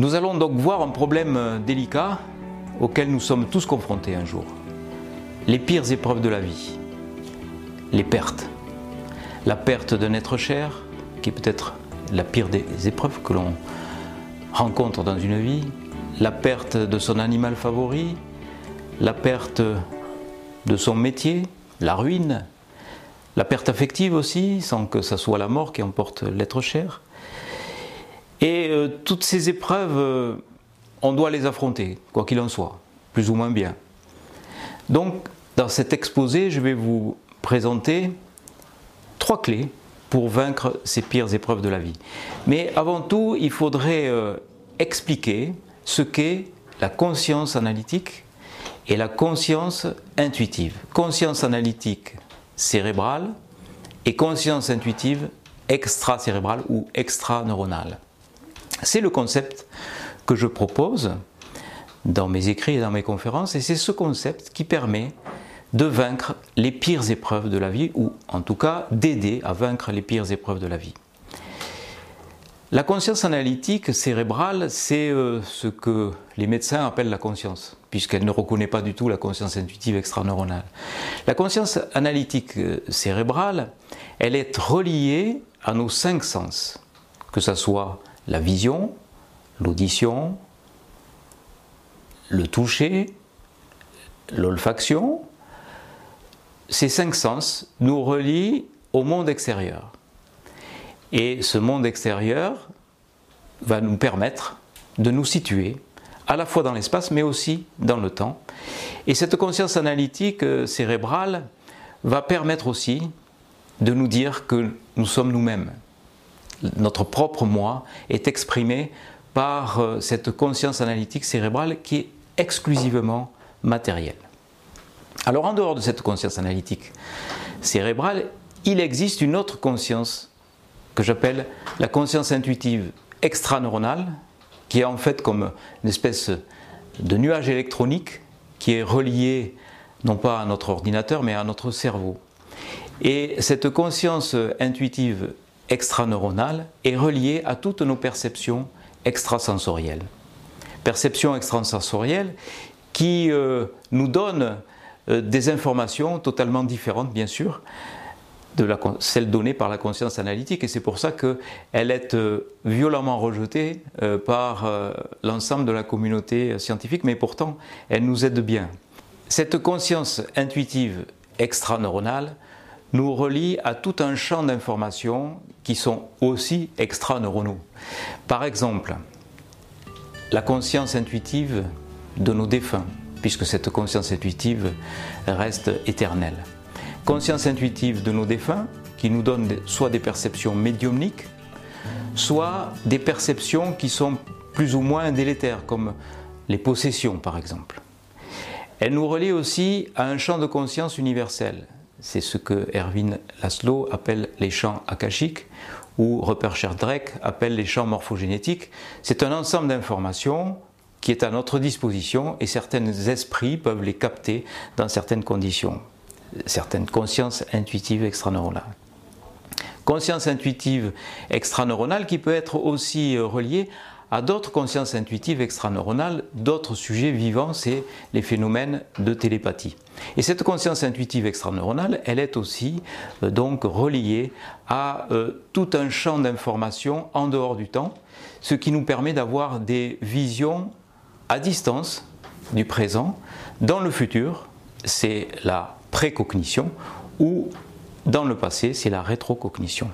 Nous allons donc voir un problème délicat auquel nous sommes tous confrontés un jour. Les pires épreuves de la vie. Les pertes. La perte d'un être cher, qui est peut-être la pire des épreuves que l'on rencontre dans une vie. La perte de son animal favori. La perte de son métier. La ruine. La perte affective aussi, sans que ce soit la mort qui emporte l'être cher. Euh, toutes ces épreuves, euh, on doit les affronter, quoi qu'il en soit, plus ou moins bien. Donc, dans cet exposé, je vais vous présenter trois clés pour vaincre ces pires épreuves de la vie. Mais avant tout, il faudrait euh, expliquer ce qu'est la conscience analytique et la conscience intuitive. Conscience analytique cérébrale et conscience intuitive extra-cérébrale ou extra-neuronale. C'est le concept que je propose dans mes écrits et dans mes conférences, et c'est ce concept qui permet de vaincre les pires épreuves de la vie, ou en tout cas d'aider à vaincre les pires épreuves de la vie. La conscience analytique cérébrale, c'est euh, ce que les médecins appellent la conscience, puisqu'elle ne reconnaît pas du tout la conscience intuitive extraneuronale. La conscience analytique euh, cérébrale, elle est reliée à nos cinq sens, que ce soit la vision, l'audition, le toucher, l'olfaction, ces cinq sens nous relient au monde extérieur. Et ce monde extérieur va nous permettre de nous situer à la fois dans l'espace mais aussi dans le temps. Et cette conscience analytique euh, cérébrale va permettre aussi de nous dire que nous sommes nous-mêmes. Notre propre moi est exprimé par euh, cette conscience analytique cérébrale qui est exclusivement matérielle. Alors en dehors de cette conscience analytique cérébrale, il existe une autre conscience que j'appelle la conscience intuitive extraneuronale, qui est en fait comme une espèce de nuage électronique qui est relié non pas à notre ordinateur mais à notre cerveau. Et cette conscience intuitive extraneuronale est reliée à toutes nos perceptions extrasensorielles. Perceptions extrasensorielles qui euh, nous donnent euh, des informations totalement différentes, bien sûr, de la, celles données par la conscience analytique. Et c'est pour ça qu'elle est euh, violemment rejetée par l'ensemble de la communauté scientifique, mais pourtant, elle nous aide bien. Cette conscience intuitive extraneuronale nous relie à tout un champ d'informations qui sont aussi extraneuronaux. Par exemple, la conscience intuitive de nos défunts, puisque cette conscience intuitive reste éternelle. Conscience intuitive de nos défunts, qui nous donne soit des perceptions médiumniques, soit des perceptions qui sont plus ou moins délétères, comme les possessions par exemple. Elle nous relie aussi à un champ de conscience universel. C'est ce que Erwin Laszlo appelle les champs akashiques ou Rupert Sheldrake appelle les champs morphogénétiques. C'est un ensemble d'informations qui est à notre disposition et certains esprits peuvent les capter dans certaines conditions, certaines consciences intuitives extraneuronales. Conscience intuitive extraneuronale qui peut être aussi euh, reliée à d'autres consciences intuitives extraneuronales, d'autres sujets vivants, c'est les phénomènes de télépathie. Et cette conscience intuitive extraneuronale, elle est aussi euh, donc reliée à euh, tout un champ d'informations en dehors du temps, ce qui nous permet d'avoir des visions à distance du présent. Dans le futur, c'est la précognition ou dans le passé, c'est la rétrocognition.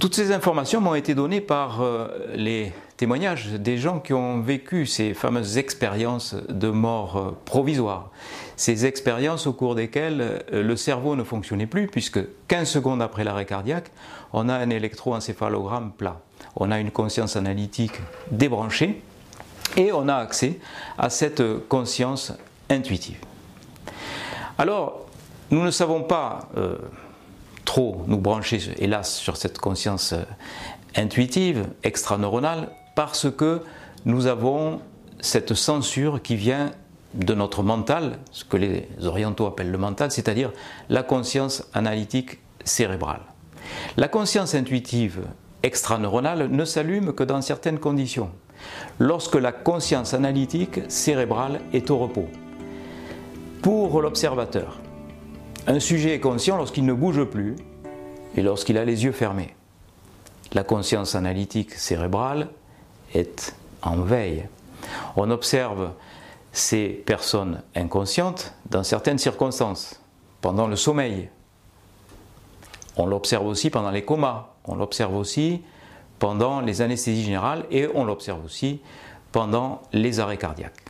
Toutes ces informations m'ont été données par euh, les témoignages des gens qui ont vécu ces fameuses expériences de mort euh, provisoire. Ces expériences au cours desquelles euh, le cerveau ne fonctionnait plus, puisque 15 secondes après l'arrêt cardiaque, on a un électroencéphalogramme plat. On a une conscience analytique débranchée, et on a accès à cette conscience intuitive. Alors, nous ne savons pas euh, trop nous brancher, hélas, sur cette conscience euh, intuitive, extraneuronale, parce que nous avons cette censure qui vient de notre mental, ce que les orientaux appellent le mental, c'est-à-dire la conscience analytique cérébrale. La conscience intuitive extraneuronale ne s'allume que dans certaines conditions. lorsque la conscience analytique cérébrale est au repos. Pour l'observateur, un sujet est conscient lorsqu'il ne bouge plus et lorsqu'il a les yeux fermés. La conscience analytique cérébrale est en veille. On observe ces personnes inconscientes dans certaines circonstances, pendant le sommeil. On l'observe aussi pendant les comas, on l'observe aussi pendant les anesthésies générales et on l'observe aussi pendant les arrêts cardiaques.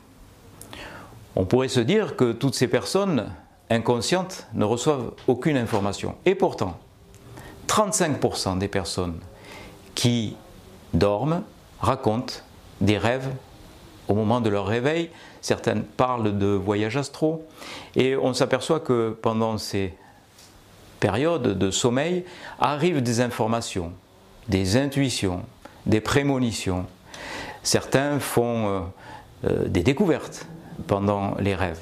On pourrait se dire que toutes ces personnes inconscientes ne reçoivent aucune information. Et pourtant, 35% des personnes qui dorment racontent des rêves au moment de leur réveil. Certaines parlent de voyages astro. Et on s'aperçoit que pendant ces périodes de sommeil arrivent des informations, des intuitions, des prémonitions. Certains font euh, euh, des découvertes pendant les rêves.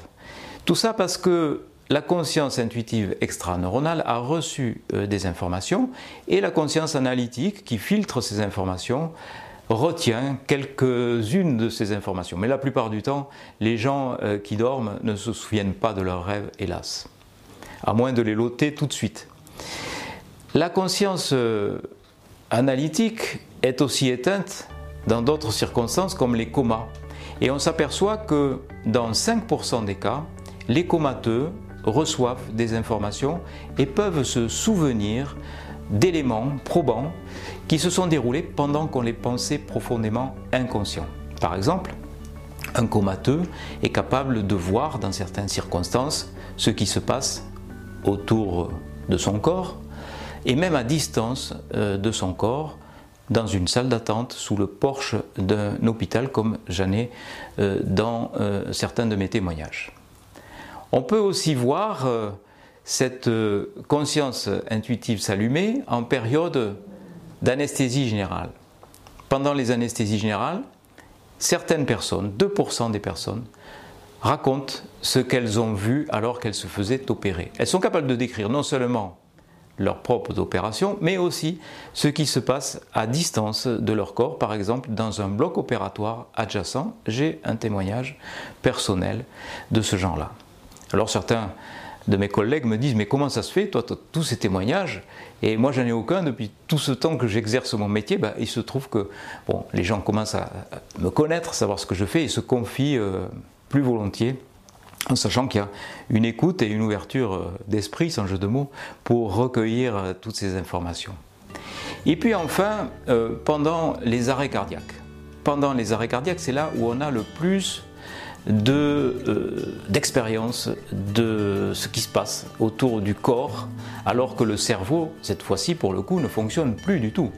Tout ça parce que la conscience intuitive extraneuronale a reçu euh, des informations et la conscience analytique qui filtre ces informations retient quelques-unes de ces informations. Mais la plupart du temps, les gens euh, qui dorment ne se souviennent pas de leurs rêves, hélas. À moins de les loter tout de suite. La conscience euh, analytique est aussi éteinte dans d'autres circonstances comme les comas. Et on s'aperçoit que dans 5% des cas, les comateux reçoivent des informations et peuvent se souvenir d'éléments probants qui se sont déroulés pendant qu'on les pensait profondément inconscients. Par exemple, un comateux est capable de voir dans certaines circonstances ce qui se passe autour de son corps et même à distance euh, de son corps dans une salle d'attente sous le porche d'un hôpital comme j'en ai euh, dans euh, certains de mes témoignages. On peut aussi voir cette euh, conscience intuitive s'allumer en période d'anesthésie générale. Pendant les anesthésies générales, certaines personnes, 2% des personnes, racontent ce qu'elles ont vu alors qu'elles se faisaient opérer. Elles sont capables de décrire non seulement leurs propres opérations, mais aussi ce qui se passe à distance de leur corps, par exemple dans un bloc opératoire adjacent. J'ai un témoignage personnel de ce genre-là. Alors certains de mes collègues me disent mais comment ça se fait toi tous ces témoignages? Et moi j'en ai aucun. Depuis tout ce temps que j'exerce mon métier ben, il se trouve que les gens commencent à me connaître savoir ce que je fais et se confient euh, plus volontiers en sachant qu'il y a une écoute et une ouverture euh, d'esprit sans jeu de mots pour recueillir euh, toutes ces informations. Et puis enfin pendant les arrêts cardiaques. Pendant les arrêts cardiaques c'est là où on a le plus d'expérience de, ce qui se passe autour du corps, alors que le cerveau, cette fois-ci, pour le coup, ne fonctionne plus du tout.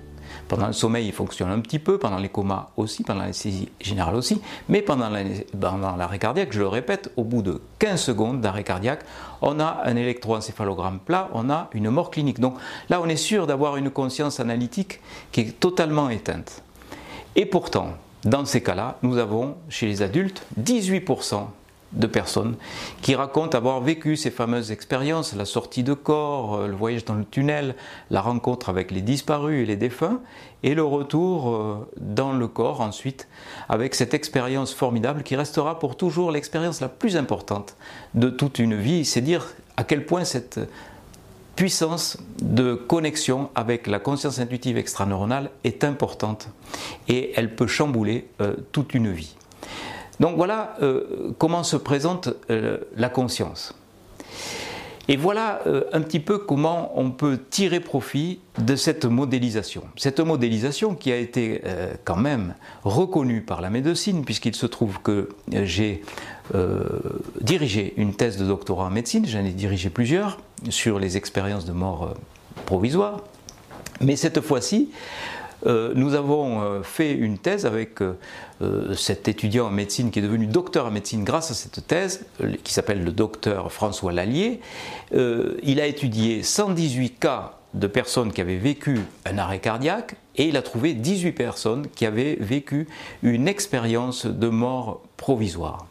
Pendant le sommeil, il fonctionne un petit peu, pendant les comas aussi, pendant l'anesthésie générale aussi, mais pendant l'arrêt cardiaque, je le répète, au bout de 15 secondes d'arrêt cardiaque, on a un électroencéphalogramme plat, on a une mort clinique. Donc là, on est sûr d'avoir une conscience analytique qui est totalement éteinte. Et pourtant, dans ces cas-là, nous avons chez les adultes 18% de personnes qui racontent avoir vécu ces fameuses expériences, la sortie de corps, euh, le voyage dans le tunnel, la rencontre avec les disparus et les défunts, et le retour euh, dans le corps ensuite, avec cette expérience formidable qui restera pour toujours l'expérience la plus importante de toute une vie. C'est dire à quel point cette puissance de connexion avec la conscience intuitive extraneuronale est importante et elle peut chambouler euh, toute une vie. Donc voilà euh, comment se présente euh, la conscience. Et voilà un petit peu comment on peut tirer profit de cette modélisation. Cette modélisation qui a été quand même reconnue par la médecine, puisqu'il se trouve que j'ai euh, dirigé une thèse de doctorat en médecine, j'en ai dirigé plusieurs sur les expériences de mort euh, provisoire, mais cette fois-ci, euh, nous avons fait une thèse avec cet étudiant en médecine qui est devenu docteur en médecine grâce à cette thèse, qui s'appelle le docteur François Lallier. il a étudié 118 cas de personnes qui avaient vécu un arrêt cardiaque et il a trouvé 18 personnes qui avaient vécu une expérience de mort provisoire.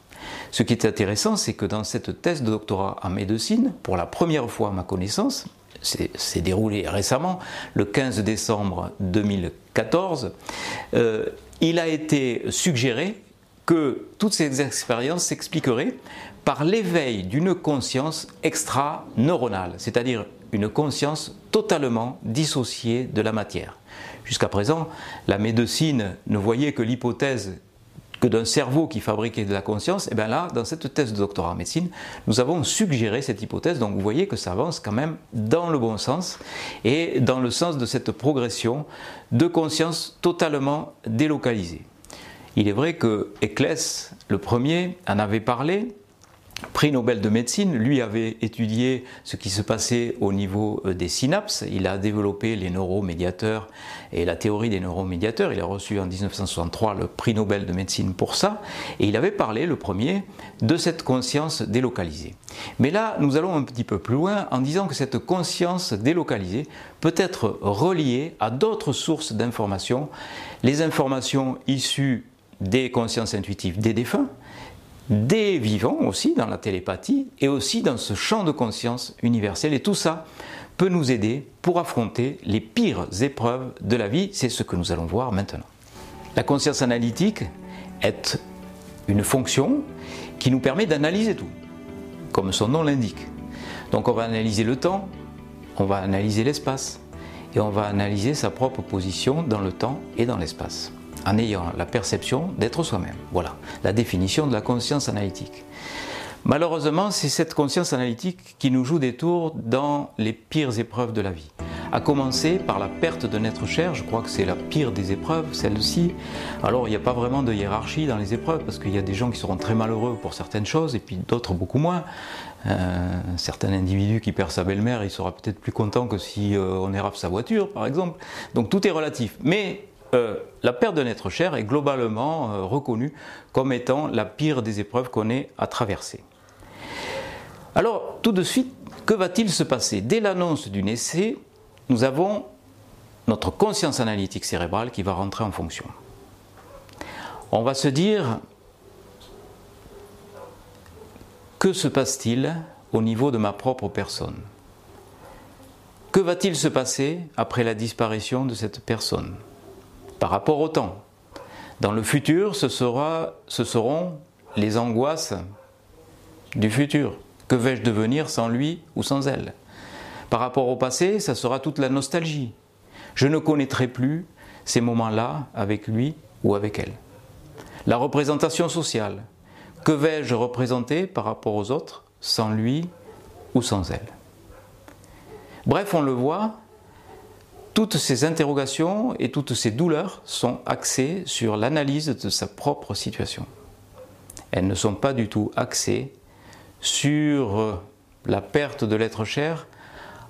Ce qui est intéressant, c'est que dans cette thèse de doctorat en médecine, pour la première fois à ma connaissance, c'est déroulé récemment, le 15 décembre 2014, euh, il a été suggéré que toutes ces expériences s'expliqueraient par l'éveil d'une conscience extra-neuronale, c'est-à-dire une conscience totalement dissociée de la matière. Jusqu'à présent, la médecine ne voyait que l'hypothèse d'un cerveau qui fabriquait de la conscience, et bien là, dans cette thèse de doctorat en médecine, nous avons suggéré cette hypothèse, donc vous voyez que ça avance quand même dans le bon sens et dans le sens de cette progression de conscience totalement délocalisée. Il est vrai que Eccles, le premier, en avait parlé, prix Nobel de médecine, lui avait étudié ce qui se passait au niveau euh, des synapses, il a développé les neuromédiateurs et la théorie des neuromédiateurs, il a reçu en 1963 le prix Nobel de médecine pour ça, et il avait parlé, le premier, de cette conscience délocalisée. Mais là, nous allons un petit peu plus loin en disant que cette conscience délocalisée peut être reliée à d'autres sources d'informations, les informations issues des consciences intuitives des défunts, des vivants aussi dans la télépathie et aussi dans ce champ de conscience universel. Et tout ça peut nous aider pour affronter les pires épreuves de la vie. C'est ce que nous allons voir maintenant. La conscience analytique est une fonction qui nous permet d'analyser tout, comme son nom l'indique. Donc on va analyser le temps, on va analyser l'espace et on va analyser sa propre position dans le temps et dans l'espace en ayant la perception d'être soi-même. Voilà la définition de la conscience analytique. Malheureusement, c'est cette conscience analytique qui nous joue des tours dans les pires épreuves de la vie. À commencer par la perte d'un être cher, je crois que c'est la pire des épreuves, celle-ci. Alors il n'y a pas vraiment de hiérarchie dans les épreuves, parce qu'il y a des gens qui seront très malheureux pour certaines choses, et puis d'autres beaucoup moins. Euh, un certain individu qui perd sa belle-mère, il sera peut-être plus content que si euh, on érafle sa voiture, par exemple. Donc tout est relatif. Mais euh, la perte d'un être cher est globalement euh, reconnue comme étant la pire des épreuves qu'on ait à traverser. Alors, tout de suite, que va-t-il se passer? Dès l'annonce d'une essai, nous avons notre conscience analytique cérébrale qui va rentrer en fonction. On va se dire, que se passe-t-il au niveau de ma propre personne? Que va-t-il se passer après la disparition de cette personne? Par rapport au temps. Dans le futur, ce, sera, ce seront les angoisses du futur. Que vais-je devenir sans lui ou sans elle? Par rapport au passé, ça sera toute la nostalgie. Je ne connaîtrai plus ces moments-là avec lui ou avec elle. La représentation sociale. Que vais-je représenter par rapport aux autres sans lui ou sans elle? Bref, on le voit, toutes ces interrogations et toutes ces douleurs sont axées sur l'analyse de sa propre situation. Elles ne sont pas du tout axées sur la perte de l'être cher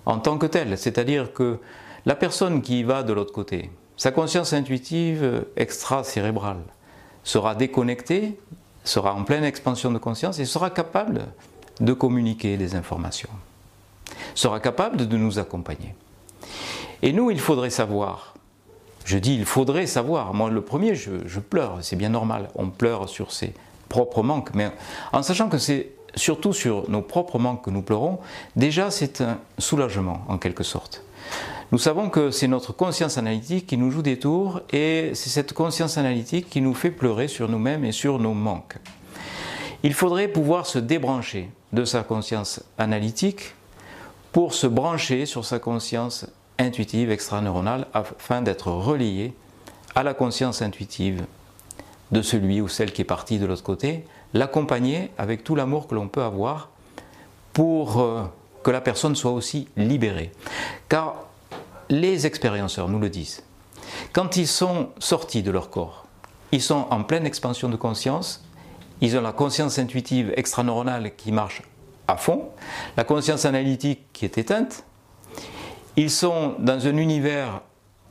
en tant que telle. C'est-à-dire que la personne qui va de l'autre côté, sa conscience intuitive extra-cérébrale, sera déconnectée, sera en pleine expansion de conscience et sera capable de communiquer des informations, sera capable de nous accompagner. Et nous, il faudrait savoir. Je dis il faudrait savoir. Moi, le premier, je, pleure, c'est bien normal. On pleure sur ses propres manques, mais en sachant que c'est surtout sur nos propres manques que nous pleurons, déjà c'est un soulagement en quelque sorte. Nous savons que c'est notre conscience analytique qui nous joue des tours et c'est cette conscience analytique qui nous fait pleurer sur nous-mêmes et sur nos manques. Il faudrait pouvoir se débrancher de sa conscience analytique pour se brancher sur sa conscience intuitive extraneuronale afin d'être relié à la conscience intuitive de celui ou celle qui est parti de l'autre côté, l'accompagner avec tout l'amour que l'on peut avoir pour euh, que la personne soit aussi libérée. Car les expérienceurs nous le disent. Quand ils sont sortis de leur corps, ils sont en pleine expansion de conscience, ils ont la conscience intuitive extraneuronale qui marche à fond, la conscience analytique qui est éteinte, ils sont dans un univers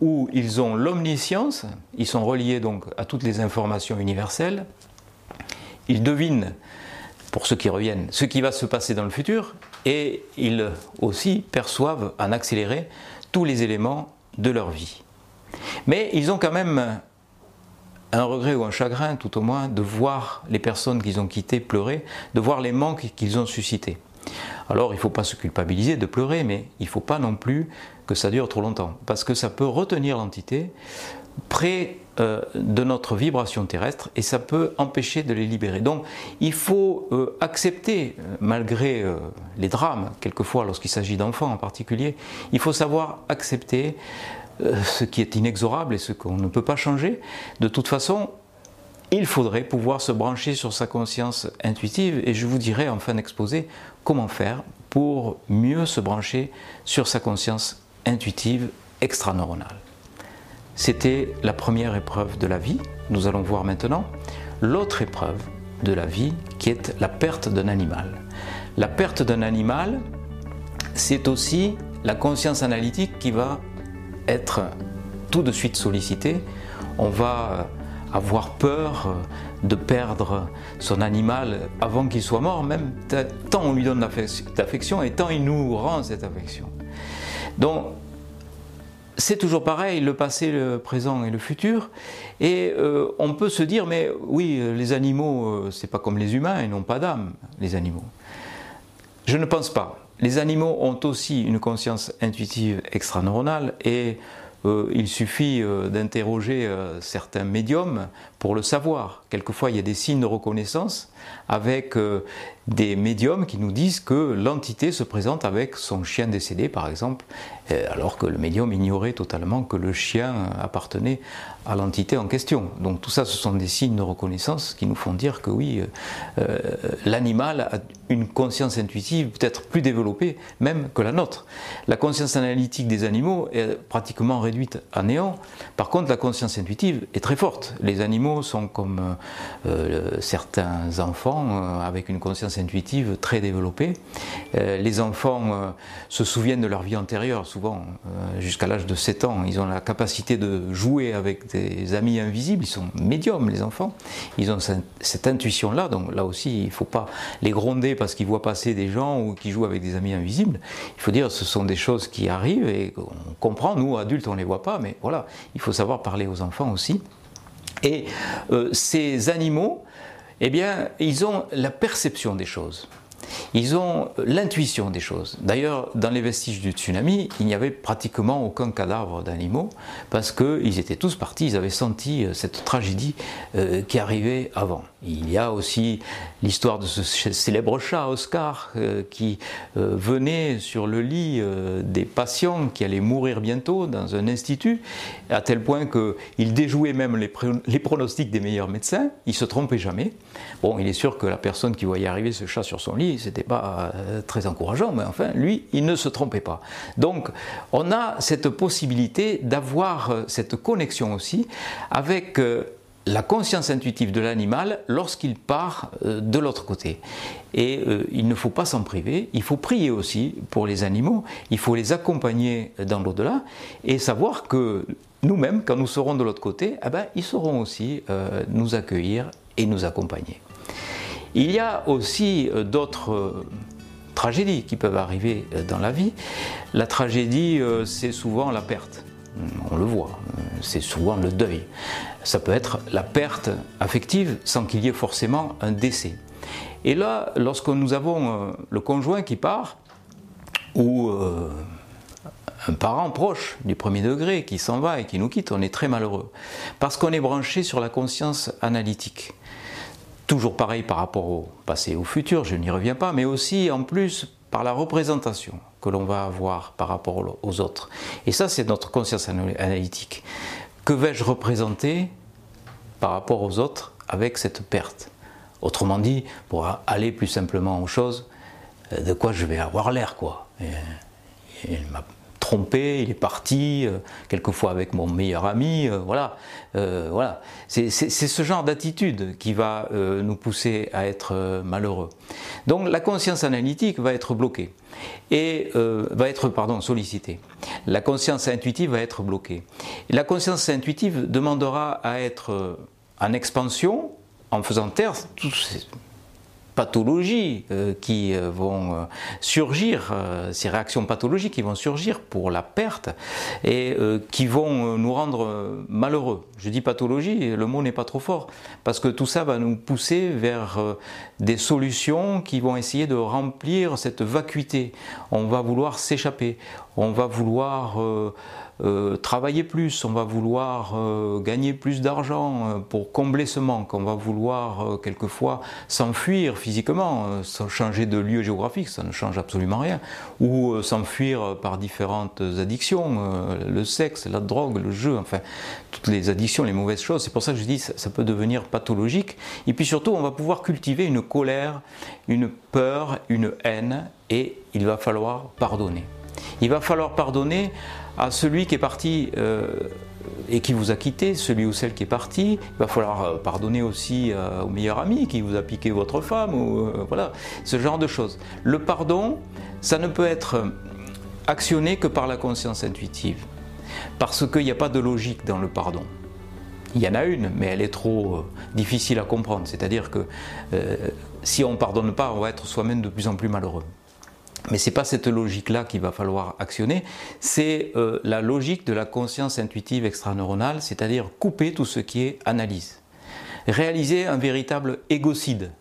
où ils ont l'omniscience, ils sont reliés donc à toutes les informations universelles, ils devinent, pour ceux qui reviennent, ce qui va se passer dans le futur, et ils aussi perçoivent en accéléré tous les éléments de leur vie. Mais ils ont quand même un regret ou un chagrin, tout au moins, de voir les personnes qu'ils ont quittées pleurer, de voir les manques qu'ils ont suscités. Alors il ne faut pas se culpabiliser de pleurer, mais il ne faut pas non plus que ça dure trop longtemps, parce que ça peut retenir l'entité près euh, de notre vibration terrestre et ça peut empêcher de les libérer. Donc il faut euh, accepter, euh, malgré les drames, quelquefois lorsqu'il s'agit d'enfants en particulier, il faut savoir accepter ce qui est inexorable et ce qu'on ne peut pas changer. De toute façon, il faudrait pouvoir se brancher sur sa conscience intuitive et je vous dirai en fin d'exposé comment faire pour mieux se brancher sur sa conscience intuitive extraneuronale. C'était la première épreuve de la vie. Nous allons voir maintenant l'autre épreuve de la vie qui est la perte d'un animal. La perte d'un animal, c'est aussi la conscience analytique qui va être tout de suite sollicitée. On va avoir peur de perdre son animal avant qu'il soit mort, même tant on lui donne d'affection et tant il nous rend cette affection. Donc c'est toujours pareil, le passé, le présent et le futur. Et euh, on peut se dire, mais oui, les animaux, euh, c'est pas comme les humains, ils n'ont pas d'âme, les animaux. Je ne pense pas. Les animaux ont aussi une conscience intuitive extraneuronale et euh, il suffit d'interroger certains médiums pour le savoir. Quelquefois, il y a des signes de reconnaissance avec des médiums qui nous disent que l'entité se présente avec son chien décédé, par exemple, euh, alors que le médium ignorait totalement que le chien appartenait à l'entité en question. Donc tout ça, ce sont des signes de reconnaissance qui nous font dire que oui, euh, euh, l'animal a une conscience intuitive peut-être plus développée même que la nôtre. La conscience analytique des animaux est pratiquement réduite à néant. Par contre, la conscience intuitive est très forte. Les animaux sont comme certains enfants avec une conscience intuitive très développée. les enfants se souviennent de leur vie antérieure souvent euh, jusqu'à l'âge de 7 ans. Ils ont la capacité de jouer avec des amis invisibles, ils sont médiums les enfants, ils ont cette intuition-là, donc là aussi il ne faut pas les gronder parce qu'ils voient passer des gens ou qui jouent avec des amis invisibles. Il faut dire ce sont des choses qui arrivent et on comprend, nous adultes on ne les voit pas, mais voilà, il faut savoir parler aux enfants aussi. Et euh, ces animaux, eh bien, ils ont la perception des choses. Ils ont l'intuition des choses. D'ailleurs, dans les vestiges du tsunami, il n'y avait pratiquement aucun cadavre d'animaux parce qu'ils étaient tous partis, ils avaient senti euh, cette tragédie euh, qui arrivait avant. Il y a aussi l'histoire de ce célèbre chat, Oscar, euh, qui venait sur le lit des patients qui allaient mourir bientôt dans un institut, à tel point qu'il déjouait même les, les pronostics des meilleurs médecins, il se trompait jamais. Bon, il est sûr que la personne qui voyait arriver ce chat sur son lit, c'était pas euh, très encourageant, mais enfin, lui, il ne se trompait pas. Donc, on a cette possibilité d'avoir euh, cette connexion aussi avec euh, la conscience intuitive de l'animal lorsqu'il part de l'autre côté. Et il ne faut pas s'en priver, il faut prier aussi pour les animaux, il faut les accompagner dans l'au-delà et savoir que nous-mêmes, quand nous serons de l'autre côté, eh ben, ils sauront aussi nous accueillir et nous accompagner. Il y a aussi euh, d'autres euh, tragédies qui peuvent arriver euh, dans la vie. La tragédie, c'est souvent la perte. On le voit, c'est souvent le deuil. Ça peut être la perte affective sans qu'il y ait forcément un décès. Et là, lorsque nous avons le conjoint qui part, ou un parent proche du premier degré qui s'en va et qui nous quitte, on est très malheureux. Parce qu'on est branché sur la conscience analytique. Toujours pareil par rapport au passé et au futur, je n'y reviens pas, mais aussi en plus par la représentation que l'on va avoir par rapport aux autres. Et ça, c'est notre conscience analytique. Que vais-je représenter par rapport aux autres avec cette perte? Autrement dit, pour aller plus simplement aux choses, euh, de quoi je vais avoir l'air, quoi il est parti, euh, quelquefois avec mon meilleur ami, euh, voilà. Euh, voilà. C'est ce genre d'attitude qui va nous pousser à être malheureux. Donc la conscience analytique va être bloquée et va être pardon sollicitée. La conscience intuitive va être bloquée. la conscience intuitive demandera à être en expansion en faisant taire tous ces pathologies euh, qui euh, vont euh, surgir, ces réactions pathologiques qui vont surgir pour la perte et qui vont nous rendre malheureux. Je dis pathologie, le mot n'est pas trop fort, parce que tout ça va nous pousser vers des solutions qui vont essayer de remplir cette vacuité. On va vouloir s'échapper, on va vouloir euh, travailler plus, on va vouloir euh, gagner plus d'argent euh, pour combler ce manque, on va vouloir quelquefois s'enfuir physiquement, changer de lieu géographique, ça ne change absolument rien, ou s'enfuir par différentes addictions, le sexe, la drogue, le jeu, enfin toutes les addictions, les mauvaises choses. C'est pour ça que je dis ça, ça peut devenir pathologique. Et puis surtout, on va pouvoir cultiver une colère, une peur, une haine, et il va falloir pardonner. Il va falloir pardonner à celui qui est parti euh, et qui vous a quitté, celui ou celle qui est parti. Il va falloir euh, pardonner aussi euh, au meilleur ami qui vous a piqué votre femme, ou voilà, ce genre de choses. Le pardon, ça ne peut être actionné que par la conscience intuitive, parce qu'il n'y a pas de logique dans le pardon. Il y en a une, mais elle est trop difficile à comprendre. C'est-à-dire que si on ne pardonne pas, on va être soi-même de plus en plus malheureux. Mais ce n'est pas cette logique-là qu'il va falloir actionner, c'est euh, la logique de la conscience intuitive extraneuronale, c'est-à-dire couper tout ce qui est analyse. Réaliser un véritable égocide,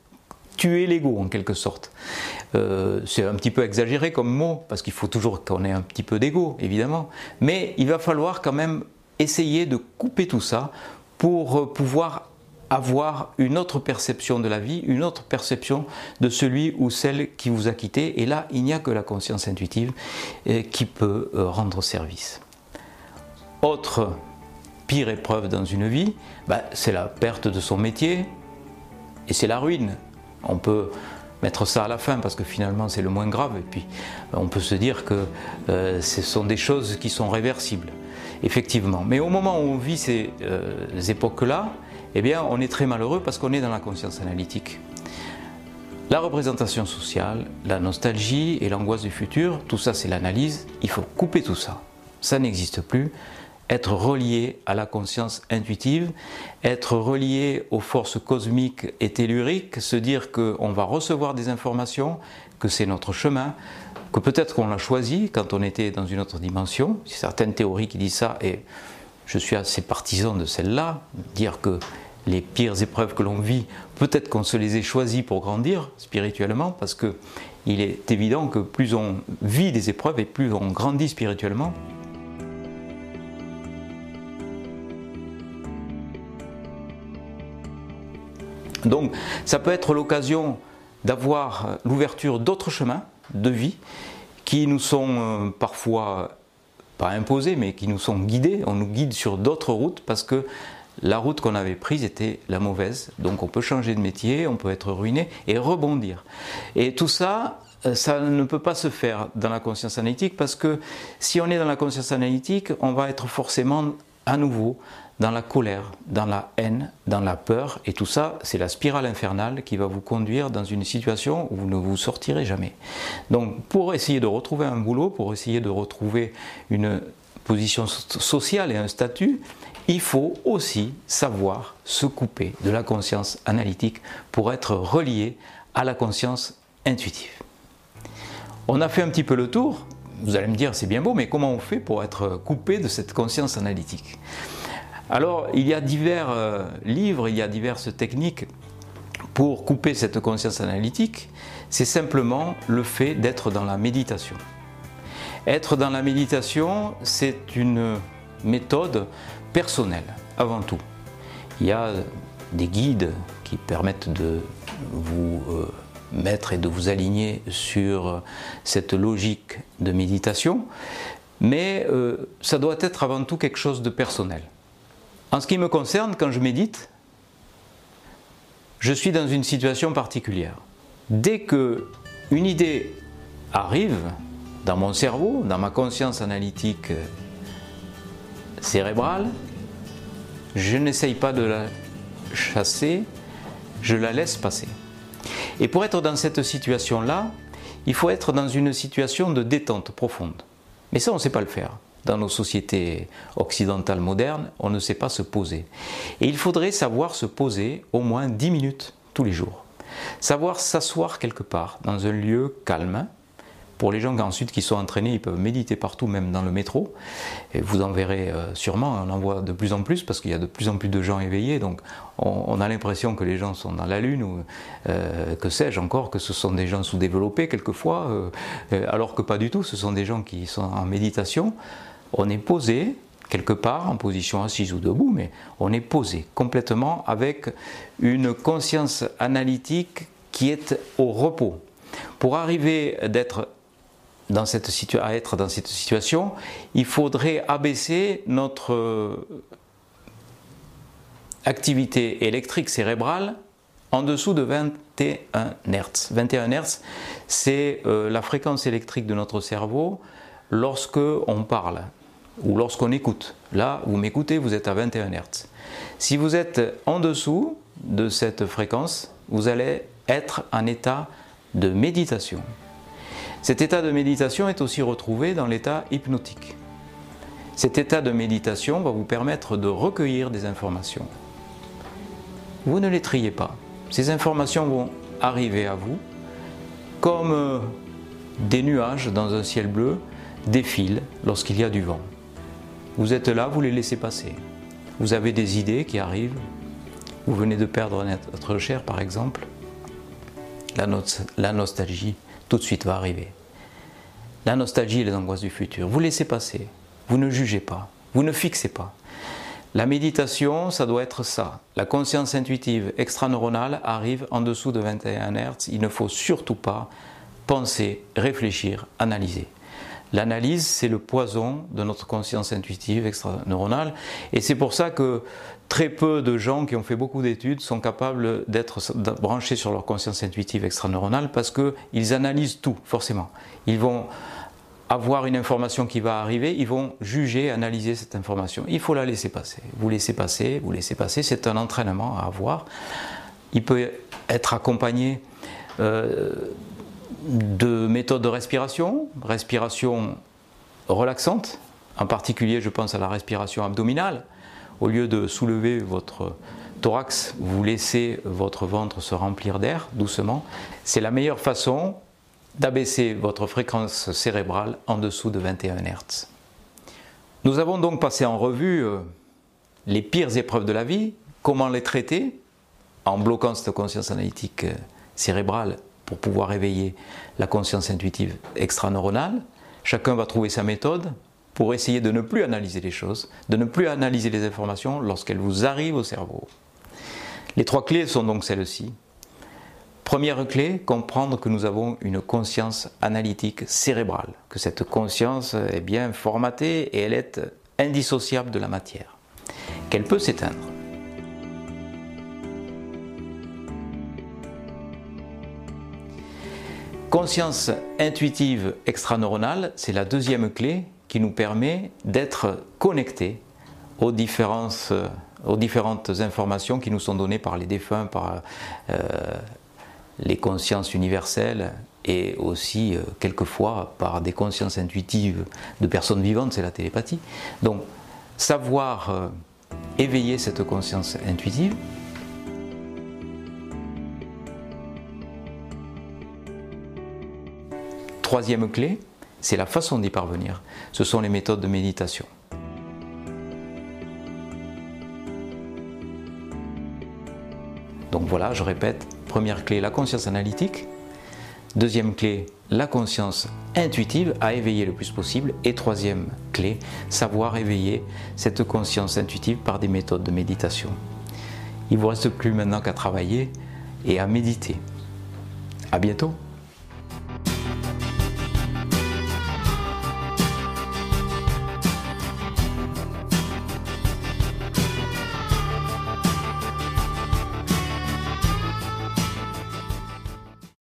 tuer l'ego en quelque sorte. Euh, c'est un petit peu exagéré comme mot, parce qu'il faut toujours qu'on ait un petit peu d'ego, évidemment, mais il va falloir quand même essayer de couper tout ça pour euh, pouvoir avoir une autre perception de la vie, une autre perception de celui ou celle qui vous a quitté. Et là, il n'y a que la conscience intuitive euh, qui peut euh, rendre service. Autre pire épreuve dans une vie, bah, c'est la perte de son métier et c'est la ruine. On peut mettre ça à la fin parce que finalement c'est le moins grave et puis on peut se dire que euh, ce sont des choses qui sont réversibles effectivement mais au moment où on vit ces époques là eh bien, on est très malheureux parce qu'on est dans la conscience analytique. La représentation sociale, la nostalgie et l'angoisse du futur, tout ça c'est l'analyse, il faut couper tout ça. Ça n'existe plus. Être relié à la conscience intuitive, être relié aux forces cosmiques et telluriques, se dire qu'on va recevoir des informations, que c'est notre chemin, que peut-être qu'on l'a choisi quand on était dans une autre dimension. Certaines théories qui disent ça et je suis assez partisan de celle-là, dire que les pires épreuves que l'on vit, peut-être qu'on se les ait choisies pour grandir spirituellement, parce que il est évident que plus on vit des épreuves et plus on grandit spirituellement. Donc ça peut être l'occasion d'avoir l'ouverture d'autres chemins de vie qui nous sont euh, parfois pas imposés mais qui nous sont guidés, on nous guide sur d'autres routes parce que la route qu'on avait prise était la mauvaise. Donc on peut changer de métier, on peut être ruiné et rebondir. Et tout ça, euh, ça ne peut pas se faire dans la conscience analytique parce que si on est dans la conscience analytique, on va être forcément à nouveau dans la colère, dans la haine, dans la peur, et tout ça, c'est la spirale infernale qui va vous conduire dans une situation où vous ne vous sortirez jamais. Donc, pour essayer de retrouver un boulot, pour essayer de retrouver une position sociale et un statut, il faut aussi savoir se couper de la conscience analytique pour être relié à la conscience intuitive. On a fait un petit peu le tour, vous allez me dire c'est bien beau, mais comment on fait pour être coupé de cette conscience analytique? Alors il y a divers euh, livres, il y a diverses techniques pour couper cette conscience analytique, c'est simplement le fait d'être dans la méditation. Être dans la méditation, c'est une méthode personnelle avant tout. Il y a des guides qui permettent de vous euh, mettre et de vous aligner sur cette logique de méditation, mais euh, ça doit être avant tout quelque chose de personnel. En ce qui me concerne, quand je médite, je suis dans une situation particulière. Dès que une idée arrive, dans mon cerveau, dans ma conscience analytique cérébrale, je n'essaye pas de la chasser, je la laisse passer. Et pour être dans cette situation-là, il faut être dans une situation de détente profonde. Mais ça, on ne sait pas le faire. Dans nos sociétés occidentales modernes, on ne sait pas se poser. Et il faudrait savoir se poser au moins 10 minutes tous les jours. Savoir s'asseoir quelque part, dans un lieu calme, pour les gens ensuite qui sont entraînés, ils peuvent méditer partout, même dans le métro. Et vous en verrez euh, sûrement, on en voit de plus en plus parce qu'il y a de plus en plus de gens éveillés. Donc on, a l'impression que les gens sont dans la lune ou euh, que sais-je encore, que ce sont des gens sous-développés quelquefois, euh, alors que pas du tout. Ce sont des gens qui sont en méditation. On est posé, quelque part en position assise ou debout, mais on est posé complètement avec une conscience analytique qui est au repos. Pour arriver d'être dans cette à être dans cette situation, il faudrait abaisser notre euh, activité électrique cérébrale en dessous de 21 Hz. 21 Hz, c'est euh, la fréquence électrique de notre cerveau lorsque on parle ou lorsqu'on écoute. Là, vous m'écoutez, vous êtes à 21 Hz. Si vous êtes en dessous de cette fréquence, vous allez être en état de méditation. Cet état de méditation est aussi retrouvé dans l'état hypnotique. Cet état de méditation va vous permettre de recueillir des informations. Vous ne les triez pas. Ces informations vont arriver à vous comme euh, des nuages dans un ciel bleu défilent lorsqu'il y a du vent. Vous êtes là, vous les laissez passer. Vous avez des idées qui arrivent. Vous venez de perdre votre cher, par exemple. La nostalgie tout de suite va arriver. La nostalgie et les angoisses du futur. Vous laissez passer. Vous ne jugez pas. Vous ne fixez pas. La méditation, ça doit être ça. La conscience intuitive extraneuronale arrive en dessous de 21 Hz. Il ne faut surtout pas penser, réfléchir, analyser. L'analyse, c'est le poison de notre conscience intuitive extraneuronale. Et c'est pour ça que très peu de gens qui ont fait beaucoup d'études sont capables d'être branchés sur leur conscience intuitive extraneuronale parce qu'ils analysent tout, forcément. Ils vont avoir une information qui va arriver, ils vont juger, analyser cette information. Il faut la laisser passer. Vous laissez passer, vous laissez passer. C'est un entraînement à avoir. Il peut être accompagné euh, de méthodes de respiration, respiration relaxante. En particulier, je pense à la respiration abdominale au lieu de soulever votre thorax, vous laissez votre ventre se remplir d'air doucement. C'est la meilleure façon d'abaisser votre fréquence cérébrale en dessous de 21 Hz. Nous avons donc passé en revue euh, les pires épreuves de la vie, comment les traiter en bloquant cette conscience analytique euh, cérébrale pour pouvoir éveiller la conscience intuitive extraneuronale. Chacun va trouver sa méthode pour essayer de ne plus analyser les choses, de ne plus analyser les informations lorsqu'elles vous arrivent au cerveau. Les trois clés sont donc celles-ci. Première clé, comprendre que nous avons une conscience analytique cérébrale, que cette conscience est bien formatée et elle est indissociable de la matière, qu'elle peut s'éteindre. Conscience intuitive extraneuronale, c'est la deuxième clé qui nous permet d'être connectés aux différentes, aux différentes informations qui nous sont données par les défunts, par euh, les consciences universelles et aussi euh, quelquefois par des consciences intuitives de personnes vivantes, c'est la télépathie. Donc savoir euh, éveiller cette conscience intuitive, Troisième clé, c'est la façon d'y parvenir. Ce sont les méthodes de méditation. Donc voilà, je répète, première clé, la conscience analytique. Deuxième clé, la conscience intuitive à éveiller le plus possible. Et troisième clé, savoir éveiller cette conscience intuitive par des méthodes de méditation. Il ne vous reste plus maintenant qu'à travailler et à méditer. À bientôt